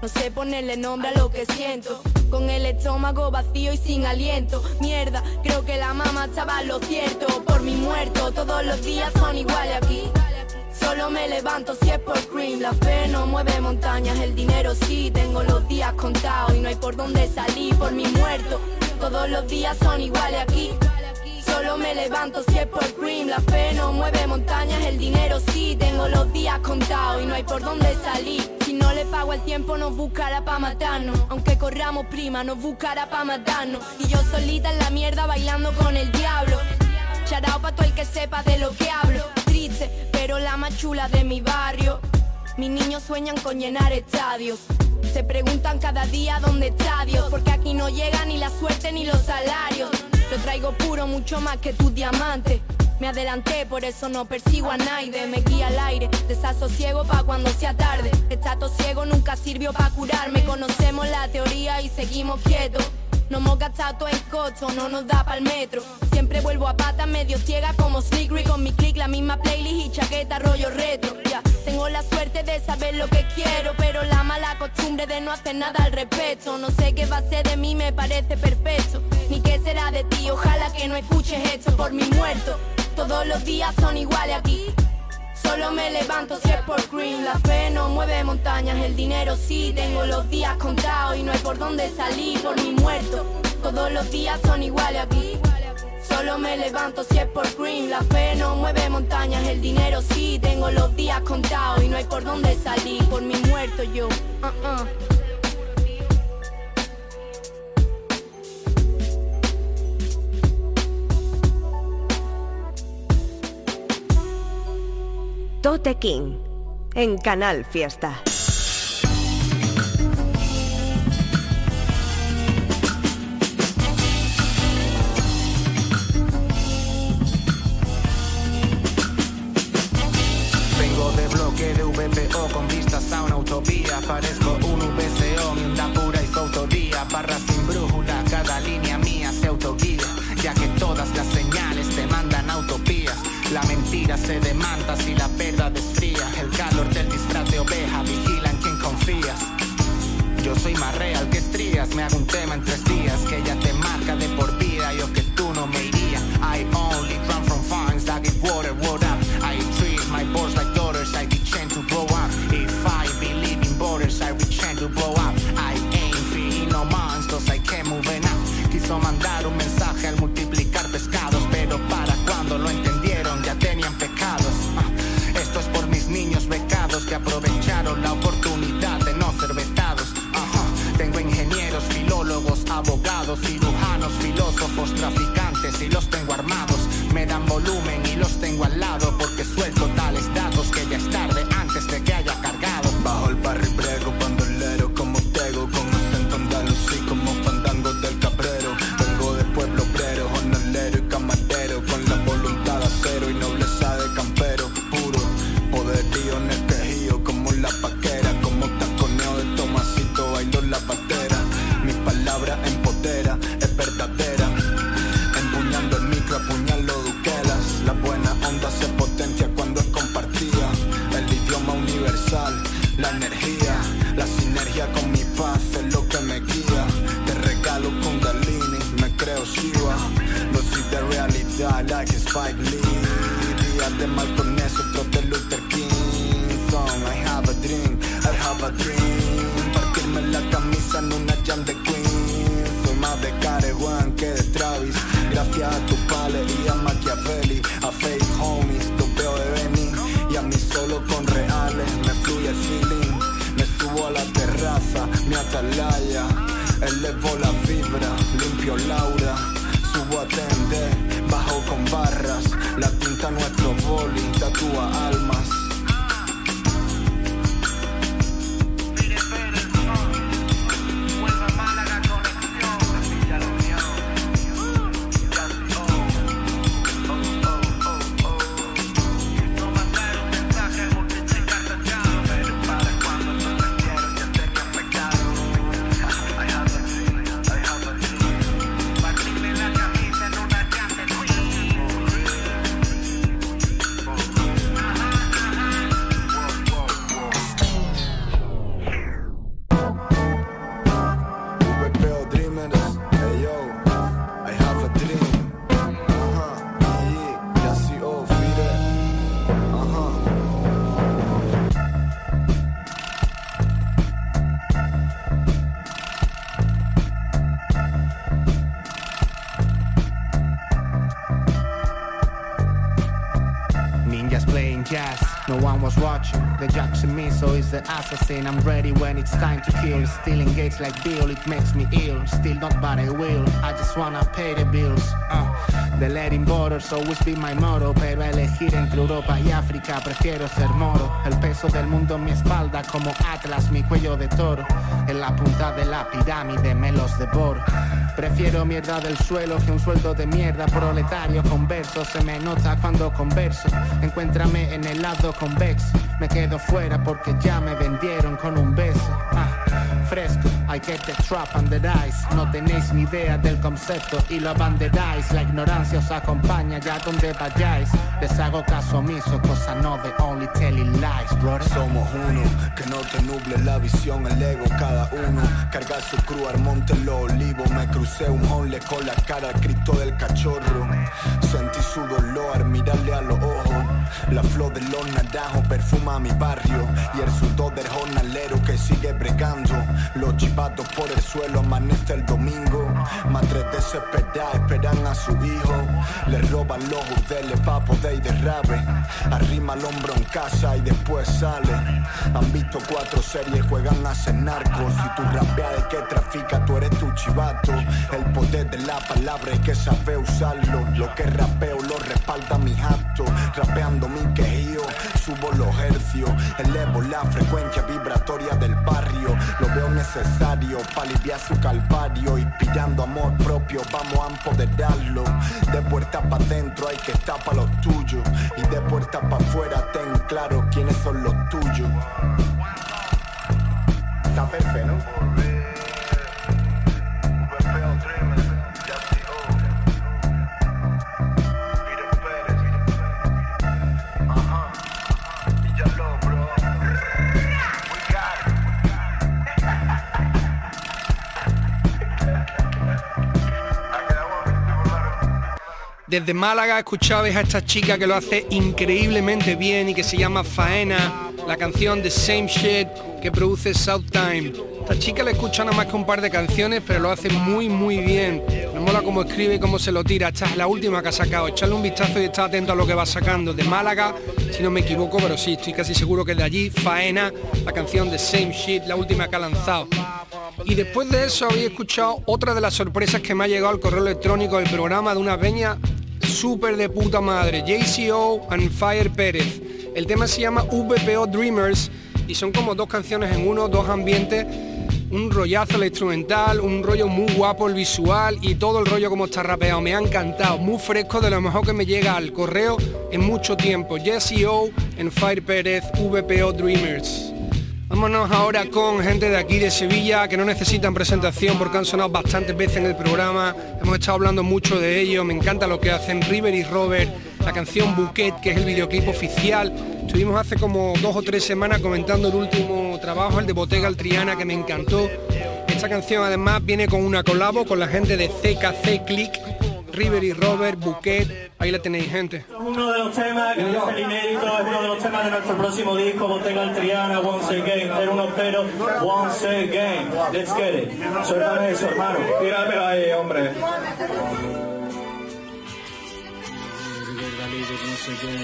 No sé ponerle nombre a lo que siento. Con el estómago vacío y sin aliento. Mierda, creo que la mamá estaba lo cierto. Por mi muerto, todos los días son iguales aquí. Solo me levanto si es por cream. La fe no mueve montañas, el dinero sí. Tengo los días contados y no hay por dónde salir. Por mi muerto, todos los días son iguales aquí. Solo me levanto si es por cream La fe no mueve montañas, el dinero sí Tengo los días contados y no hay por dónde salir no le pago el tiempo nos buscará pa' matarnos Aunque corramos prima nos buscará pa' matarnos Y yo solita en la mierda bailando con el diablo Charao pa' todo el que sepa de lo que hablo Triste, pero la más chula de mi barrio mis niños sueñan con llenar estadios. Se preguntan cada día dónde está Dios, porque aquí no llega ni la suerte ni los salarios. Lo traigo puro, mucho más que tus diamantes. Me adelanté, por eso no persigo a nadie. Me guía al aire, desasosiego pa' cuando sea tarde. Estato ciego nunca sirvió pa' curarme. Conocemos la teoría y seguimos quietos. No hemos gastado en cocho, no nos da pa'l metro. Siempre vuelvo a pata medio ciega como Sneakery con mi click, la misma playlist y chaqueta rollo retro. Ya, tengo la suerte de saber lo que quiero, pero la mala costumbre de no hacer nada al respecto. No sé qué va a ser de mí, me parece perfecto. Ni qué será de ti, ojalá que no escuches esto por mi muerto. Todos los días son iguales aquí. Solo me levanto si es por green. La fe no mueve montañas, el dinero sí. Tengo los días contados y no hay por dónde salir Por mi muerto, todos los días son iguales aquí. Solo me levanto si es por green. La fe no mueve montañas, el dinero sí. Tengo los días contados y no hay por dónde salir Por mi muerto yo, uh -uh.
Tote King en Canal Fiesta.
Vengo de bloque de VPO con vistas a una utopía. Parezco un VCO, mienda pura y su autoría. Barra Se demanda si la verdad es fría. El calor del disfraz de oveja, vigilan quien confías. Yo soy más real que estrías, me hago un tema en tres días que ya te marca de por vida, yo que tú no me irías.
I only run from fines that give water, water. cirujanos, filósofos, traficantes y los tengo armados. Me dan volumen y los tengo al lado porque suelto
a tu pale y a Machiavelli, a fake homies, los veo de Benny y a mí solo con reales me fluye el feeling. Me subo a la terraza, mi atalaya, elevo la vibra, limpio Laura, subo a tender, bajo con barras, la tinta nuestro boli, tatúa almas.
Assassin. I'm ready when it's time to kill. Still engaged like Bill, it makes me ill. Still not but I will. I just wanna pay the bills. Uh, the letting borders always be my motto. Pero elegir entre Europa y África prefiero ser moro. El peso del mundo en mi espalda como Atlas, mi cuello de toro. En la punta de la pirámide me los devoro. Prefiero mierda del suelo que un sueldo de mierda proletario con versos. Se me nota cuando converso. Encuéntrame en el lado convexo. Me quedo fuera porque ya me vendieron con un beso. Ah, fresco, I get the trap and the dice. No tenéis ni idea del concepto y lo abanderáis. La ignorancia os acompaña ya donde vayáis. Les hago caso omiso, cosa no de only telling lies, brother.
Somos uno, que no te nuble la visión, el ego, cada uno. Cargar su cruz al monte los olivos. Me crucé un honle con la cara al Cristo del cachorro. Sentí su dolor mirarle a los ojos. La flor de los naranjos perfuma mi barrio. Y el sudor del jornalero que sigue bregando. Chivatos por el suelo amanece el domingo. Madres desesperadas esperan a su hijo. Le roban los burdeles pa' poder ir de rave. Arrima el hombro en casa y después sale. Han visto cuatro series, juegan a ser narcos. Si tú rapeas el que trafica, tú eres tu chivato. El poder de la palabra hay que saber usarlo. Lo que rapeo lo respalda mis actos. Rapeando mi quejío, subo los hercios. Elevo la frecuencia vibratoria del barrio. Lo veo necesario para aliviar su calvario. Inspirando amor propio, vamos a empoderarlo. De puerta para adentro hay que estar para los tuyos. Y de puerta para afuera ten claro quiénes son los tuyos. Está perfecto, ¿no?
Desde Málaga escuchabais a esta chica que lo hace increíblemente bien y que se llama Faena, la canción de Same Shit que produce South-Time. Esta chica le escucha nada más que un par de canciones, pero lo hace muy muy bien. Me mola cómo escribe y cómo se lo tira. Esta es la última que ha sacado. Echarle un vistazo y estar atento a lo que va sacando. De Málaga, si no me equivoco, pero sí, estoy casi seguro que de allí. Faena, la canción de Same Shit, la última que ha lanzado. Y después de eso habéis escuchado otra de las sorpresas que me ha llegado al correo electrónico del programa de una peña súper de puta madre, JCO and Fire Pérez. El tema se llama VPO Dreamers y son como dos canciones en uno, dos ambientes, un rollazo el instrumental, un rollo muy guapo el visual y todo el rollo como está rapeado. Me ha encantado, muy fresco, de lo mejor que me llega al correo en mucho tiempo. JCO and Fire Pérez, VPO Dreamers. Vámonos ahora con gente de aquí de Sevilla que no necesitan presentación porque han sonado bastantes veces en el programa. Hemos estado hablando mucho de ellos. Me encanta lo que hacen River y Robert. La canción Bouquet, que es el videoclip oficial. Estuvimos hace como dos o tres semanas comentando el último trabajo, el de Botega Altriana, que me encantó. Esta canción además viene con una colabo con la gente de CKC Click River y Robert, Bouquet, ahí la tenéis gente.
Uno de los temas que es el inédito, es uno de los temas de nuestro próximo disco, Bottega Triana, Once Again, 010, Once Again, let's get it. Suéltame eso, hermano. Tíramelo ahí, hombre.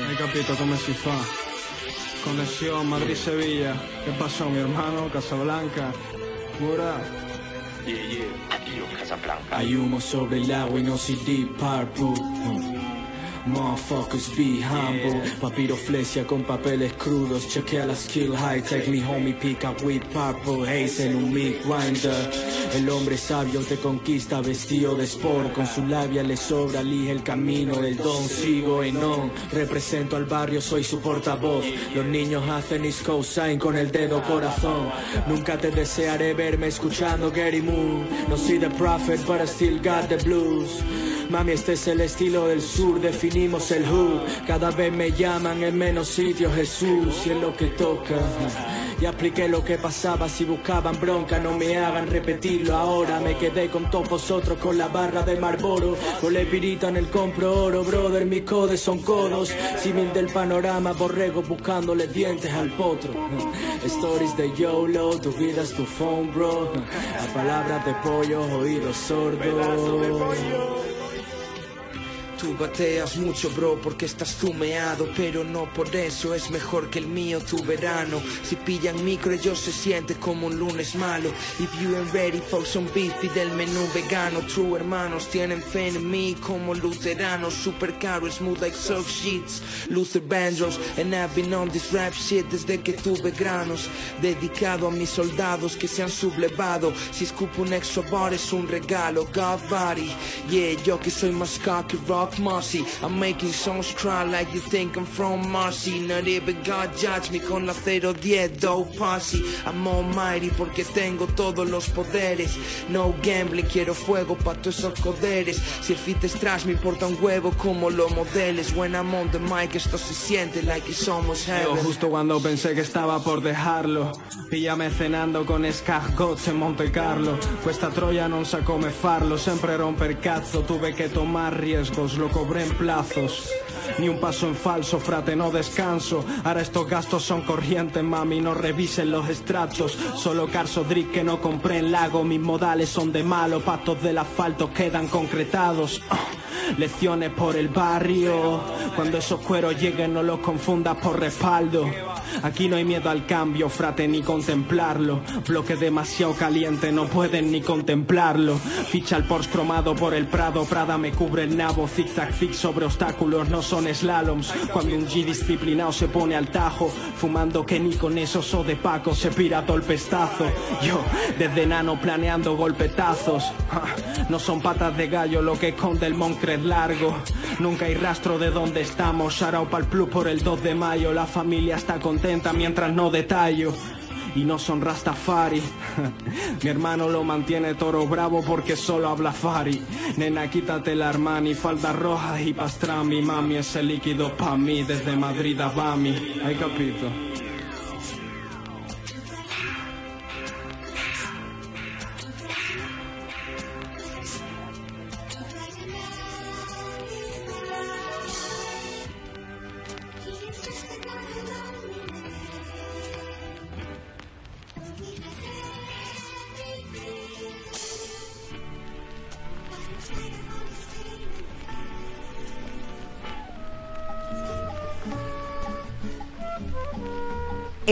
Hai capito come si fa? Connessione Madrid-Sevilla. Che pasó mi hermano? Casablanca. Pura.
Yeah, yeah, addio Casablanca.
Hay humo sobre el agua y no see deep purple. Motherfuckers be humble. Papiroflesia con papeles crudos. Chequea la skill high Take me homie pick up with purple Haze en un meat grinder. El hombre sabio te conquista vestido de sport. Con su labia le sobra elige el camino del don. Sigo en on. Represento al barrio soy su portavoz. Los niños hacen his sign con el dedo corazón. Nunca te desearé verme escuchando Gary Moon No soy the prophet but I still got the blues Mami, este es el estilo del sur, definimos el hood. Cada vez me llaman en menos sitios Jesús, y es lo que toca. Y apliqué lo que pasaba si buscaban bronca, no me hagan repetirlo ahora. Me quedé con todos vosotros con la barra de Marlboro. Con la pirita en el compro oro, brother, mis codes son codos. Símil del panorama, borrego buscándole dientes al potro. Stories de YOLO, tu vida es tu phone, bro. A palabras de pollo, oídos sordos. Tú bateas mucho, bro, porque estás fumeado, pero no por eso es mejor que el mío tu verano. Si pillan micro, ellos se siente como un lunes malo. If you ain't ready for some beef, pide el menú vegano. True hermanos tienen fe en mí como luteranos. Super caro, smooth like surf sheets. Luther banjos, and I've been on this rap shit desde que tuve granos. Dedicado a mis soldados que se han sublevado. Si escupo un extra bar es un regalo. God body, yeah, yo que soy más cocky rock. Marcy. I'm making songs cry like you think I'm from Marcy. Not even God judge me con la 010 dope posse. I'm almighty porque tengo todos los poderes. No gambling, quiero fuego pa' todos esos poderes. Si el fit es trash, me importa un huevo como lo modeles. When I'm on the mic, esto se siente like it's almost heaven.
Yo justo cuando pensé que estaba por dejarlo, píllame cenando con escargots en Monte Carlo. Cuesta Troya non sa come farlo, sempre romper cazzo, tuve que tomar riesgos lo cobré en plazos. Ni un paso en falso, frate, no descanso. Ahora estos gastos son corrientes, mami, no revisen los estratos. Solo Carso Drick que no compré en lago. Mis modales son de malo, patos del asfalto quedan concretados. Lecciones por el barrio. Cuando esos cueros lleguen, no los confundas por respaldo. Aquí no hay miedo al cambio, frate, ni contemplarlo. Bloque demasiado caliente, no pueden ni contemplarlo. Ficha el Porsche cromado por el Prado, Prada me cubre el nabo. Zig-zag, zig sobre obstáculos, no son slaloms. Cuando un G disciplinado se pone al tajo, fumando que con esos o de Paco se pira todo el pestazo. Yo, desde nano planeando golpetazos. No son patas de gallo lo que esconde el Moncred largo. Nunca hay rastro de dónde estamos. Shout pa'l plus por el 2 de mayo. La familia está mientras no detallo. Y no son Rastafari. Mi hermano lo mantiene toro bravo porque solo habla Fari. Nena, quítate la Armani, falda roja y pastrami. Mami, ese líquido pa' mí desde Madrid a Bami. Hay capito.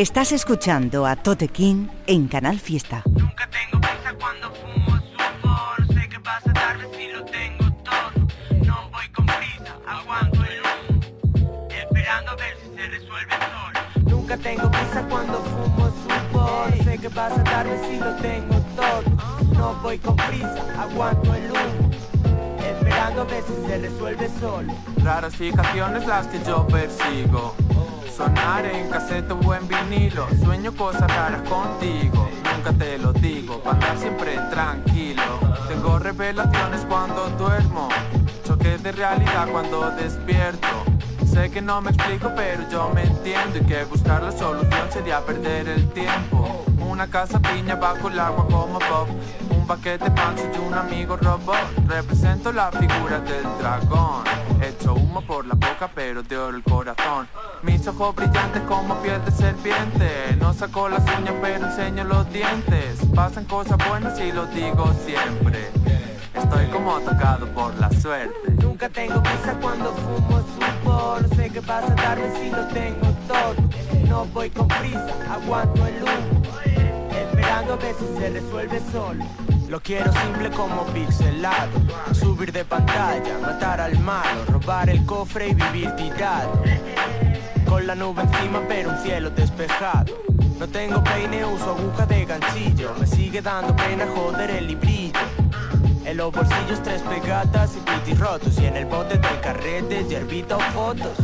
Estás escuchando a Tote King en Canal Fiesta.
Nunca tengo prisa cuando fumo sudor. Sé que pasa tarde si lo tengo todo. No voy con prisa, aguanto el humo. Esperando a ver si se resuelve solo. Nunca tengo prisa cuando fumo sudor. Sé que pasa tarde si lo tengo todo. No voy con prisa, aguanto el humo. Esperando a ver si se resuelve solo.
Raras fijaciones las que yo persigo. Sonar en casete o en vinilo. Sueño cosas raras contigo. Nunca te lo digo, para andar siempre tranquilo. Tengo revelaciones cuando duermo. Choques de realidad cuando despierto. Sé que no me explico, pero yo me entiendo y que buscar la solución sería perder el tiempo. Una casa piña bajo el agua como Bob. Paquete pancho y un amigo robot. Represento la figura del dragón. Hecho humo por la boca, pero de oro el corazón. Mis ojos brillantes como piel de serpiente. No saco las uñas, pero enseño los dientes. Pasan cosas buenas y lo digo siempre. Estoy como tocado por la suerte.
Nunca tengo prisa cuando fumo supo No sé qué pasa darme si lo tengo todo No voy con prisa, aguanto el humo A se resuelve solo. Lo quiero simple como pixelado. Subir de pantalla, matar al malo Robar el cofre y vivir tirado. Con la nube encima pero un cielo despejado. No tengo peine, uso aguja de ganchillo. Me sigue dando pena joder el librillo. En los bolsillos tres pegatas y pitis rotos Y en el bote del carrete, yerbita o fotos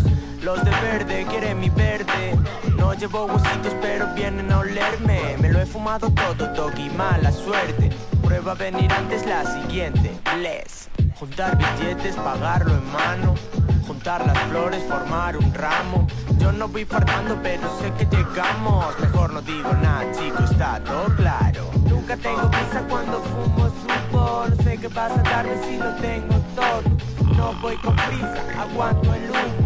Los de verde quieren mi verde. No llevo huesitos pero vienen a olerme. Me lo he fumado todo, doggy, mala suerte. Prueba a venir antes la siguiente, bless Juntar billetes, pagarlo en mano. Juntar las flores, formar un ramo. Yo no voy fardando pero sé que llegamos. Mejor no digo nada chico, está todo claro. Nunca tengo prisa cuando fumo supo No sé qué pasa darme si lo tengo todo. No voy con prisa, aguanto el humo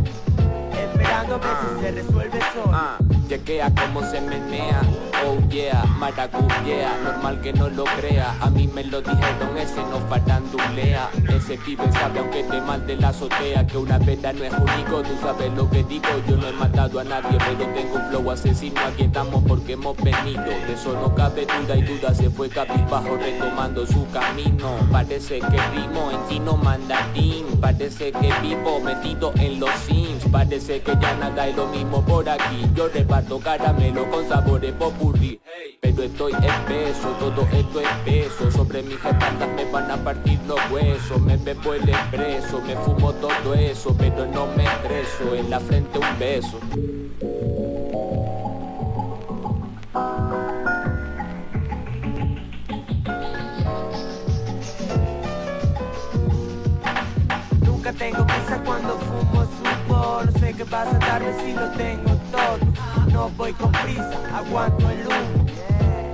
A ver si se resuelve solo.
Ah, chequea cómo se menea, oh yeah, maracuyea, normal que no lo crea, a mí me lo dijeron, ese no farandulea, ese pibe sabe aunque te mande la azotea, que una pena no es único, tú sabes lo que digo, yo no he matado a nadie, pero tengo un flow asesino, aquí estamos porque hemos venido, de eso no cabe duda y duda, se fue cabizbajo retomando su camino, parece que rimo en chino mandarín, parece que vivo metido en los sims, parece que ya nada es lo mismo por aquí, yo reparto caramelo con sabores popurrí. Pero estoy espeso, todo esto es peso. Sobre mis espaldas me van a partir los huesos. Me bebo el expreso, me fumo todo eso Pero no me estreso, en la frente un beso.
Nunca tengo prisa cuando fumo supo No sé qué pasa darme si lo tengo todo Voy con prisa, aguanto el humo.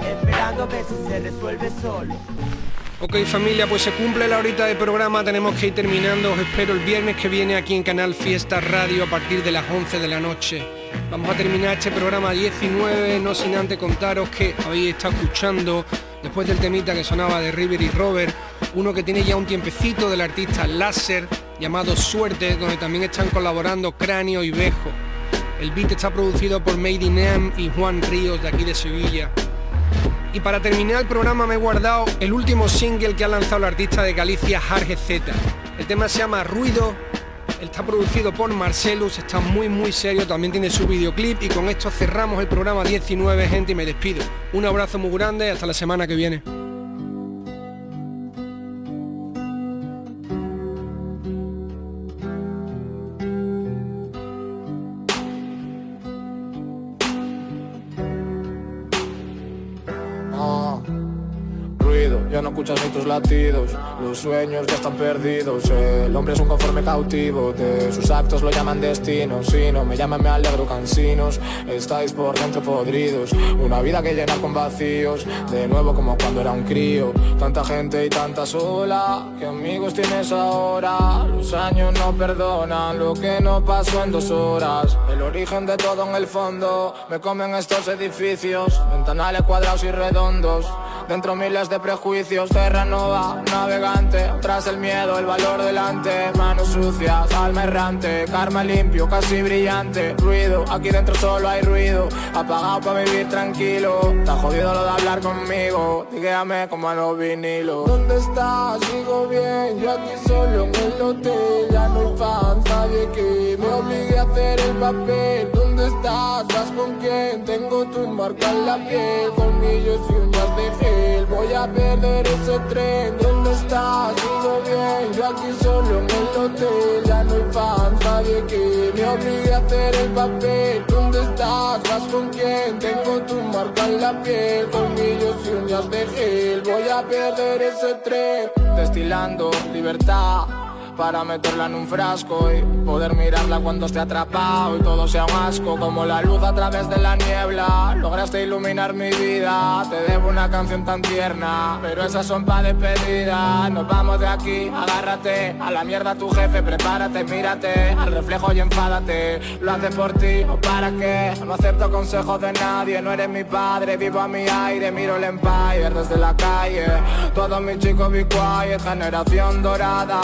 Esperando a ver si se resuelve solo.
Ok familia, pues se cumple la horita de programa, tenemos que ir terminando, os espero el viernes que viene aquí en Canal Fiesta Radio a partir de las 11 de la noche. Vamos a terminar este programa 19, no sin antes contaros que habéis estado escuchando, después del temita que sonaba de River y Robert, uno que tiene ya un tiempecito del artista Láser, llamado Suerte, donde también están colaborando Cráneo y Bejo. El beat está producido por Made in y Juan Ríos de aquí de Sevilla. Y para terminar el programa me he guardado el último single que ha lanzado el artista de Galicia, Jarge Z. El tema se llama Ruido, está producido por Marcelus, está muy muy serio, también tiene su videoclip y con esto cerramos el programa 19, gente, y me despido. Un abrazo muy grande, hasta la semana que viene.
Ya no escuchas tus latidos. Los sueños ya están perdidos. El hombre es un conforme cautivo. De sus actos lo llaman destino. Si no me llaman me alegro cansinos. Estáis por dentro podridos. Una vida que llena con vacíos. De nuevo como cuando era un crío. Tanta gente y tanta sola. ¿Qué amigos tienes ahora? Los años no perdonan Lo que no pasó en dos horas. El origen de todo en el fondo. Me comen estos edificios. Ventanales cuadrados y redondos Dentro miles de prejuicios Terranova, navegante. Tras el miedo, el valor delante. Manos sucias, alma errante. Karma limpio, casi brillante. Ruido, aquí dentro solo hay ruido. Apagado para vivir tranquilo. Está jodido lo de hablar conmigo. Dígame como a los vinilos ¿Dónde estás? Sigo bien. Yo aquí solo en el hotel. Ya no hay fans, nadie que me obligue a hacer el papel ¿Dónde estás? ¿Vas con quién? Tengo tu marca en la piel, colmillos y uñas de gel. Voy a perder ese tren. ¿Dónde estás? Digo bien, yo aquí solo en el hotel. Ya no hay fan, nadie que me obligue a hacer el papel. ¿Dónde estás? ¿Vas con quién? Tengo tu marca en la piel, colmillos y uñas de gel. Voy a perder ese tren. Destilando libertad para meterla en un frasco y poder mirarla cuando esté atrapado y todo sea un como la luz a través de la niebla. Lograste iluminar mi vida, te debo una canción tan tierna, pero esas son pa' despedida. Nos vamos de aquí, agárrate a la mierda tu jefe, prepárate, mírate al reflejo y enfádate. Lo hace por ti o para qué. No acepto consejos de nadie, no eres mi padre, vivo a mi aire, miro el empire desde la calle. Todos mis chicos be quiet, generación dorada.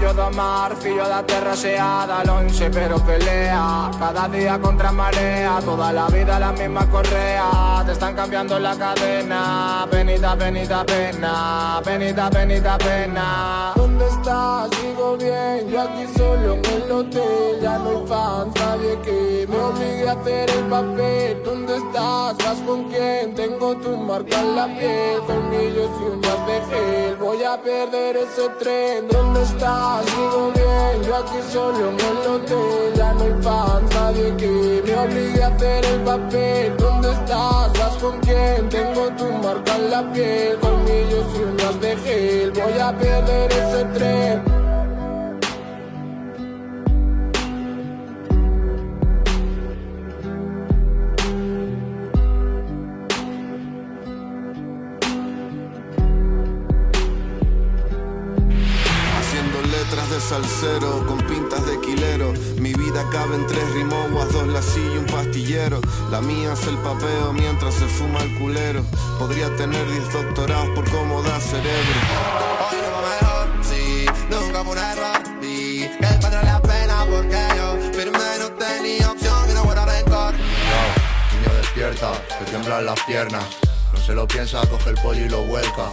Fillo de mar, fillo de tierra seada, lonche pero pelea. Cada día contra marea, toda la vida la misma correa. Te están cambiando la cadena. Penita, penita, pena. Penita, penita, pena. ¿Dónde estás? Digo bien, yo aquí solo en el hotel. Ya no hay fan, nadie que me obligue a hacer el papel. ¿Dónde estás? ¿Vas con quién? Tengo tu marca en la piel, colmillos y uñas de gel. Voy a perder ese tren. ¿Dónde estás? Digo bien, yo aquí solo en el hotel. Ya no hay fan, nadie que me obligue a hacer el papel. ¿Dónde estás? ¿Vas con quién? Tengo tu marca en la piel, colmillos y uñas de gel. Voy a perder ese tren.
Salsero con pintas de quilero. Mi vida cabe en tres rimoguas, dos lasillos y un pastillero. La mía es el papeo mientras se fuma el culero. Podría tener diez doctorados por cómo da cerebro.
Hoy no va mejor, sí, nunca fue error Vi que valdrá la pena porque yo firme no tenía opción y no guarda rencor
Niño despierta, te tiemblan las piernas. No se lo piensa, coge el pollo y lo vuelca.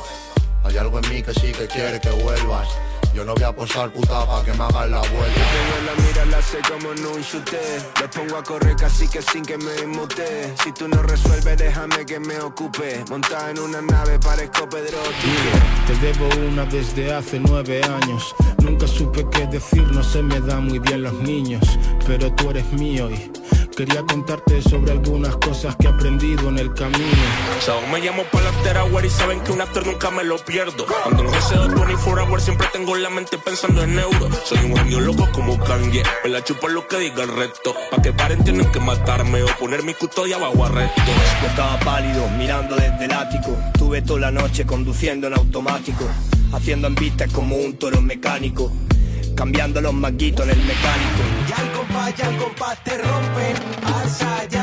Hay algo en mí que sí que quiere que vuelvas. Yo no voy a posar puta pa' que me hagas la vuelta.
Tengo la mira, la sé como en un chute Le pongo a correr casi que sin que me inmute Si tú no resuelves, déjame que me ocupe Montada en una nave, parezco Pedro
Te debo una desde hace nueve años. Nunca supe qué decir, no se me dan muy bien los niños. Pero tú eres mío y quería contarte sobre algunas cosas que he aprendido en el camino.
Aún me llamo para la y saben que un actor nunca me lo pierdo. Ando en GC 24 hours, siempre tengo la mente pensando en euros. Soy un genio loco como Kanye, me la chupa lo que diga el resto. Pa' que paren tienen que matarme o poner mi custodia bajo arresto.
Yo estaba pálido, mirando desde el ático. Tuve toda la noche conduciendo en automático. Haciendo envistes como un toro mecánico. Cambiando los manguitos en el mecánico.
Ya el compás, ya el compás te rompen. Alza, ya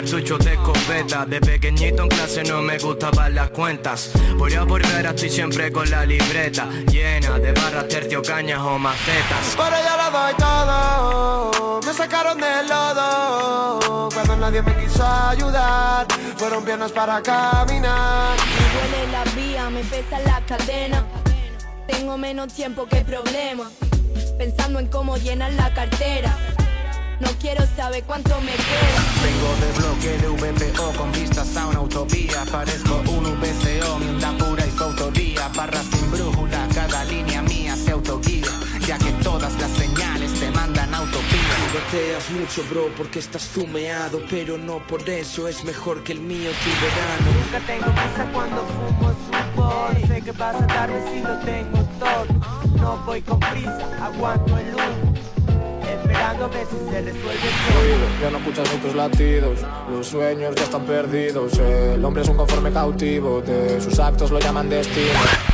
cartuchos de escopeta. De pequeñito en clase no me gustaban las cuentas. Por a por ver estoy siempre con la libreta llena de barras, tercio, cañas o macetas.
Pero yo lo doy todo, me sacaron del lodo Cuando nadie me quiso ayudar, fueron piernas para caminar
Me duele la vía, me pesa la cadena. Tengo menos tiempo que problema. Pensando en cómo llenar la cartera. No quiero saber cuánto me queda.
Vengo de bloque de VPO con vistas a una utopía. Parezco un VCO, mienda pura y su autoría. Barras sin brújula, cada línea mía se autoguía. Ya que todas las señales te mandan a utopía.
Goteas mucho, bro, porque estás zumeado, pero no por eso es mejor que el mío tu verano.
Nunca tengo prisa cuando fumo su Sé que vas a darme si lo tengo todo. No voy con prisa, aguanto el humo.
Ya no escuchas otros latidos, los sueños ya están perdidos. El hombre es un conforme cautivo, de sus actos lo llaman destino.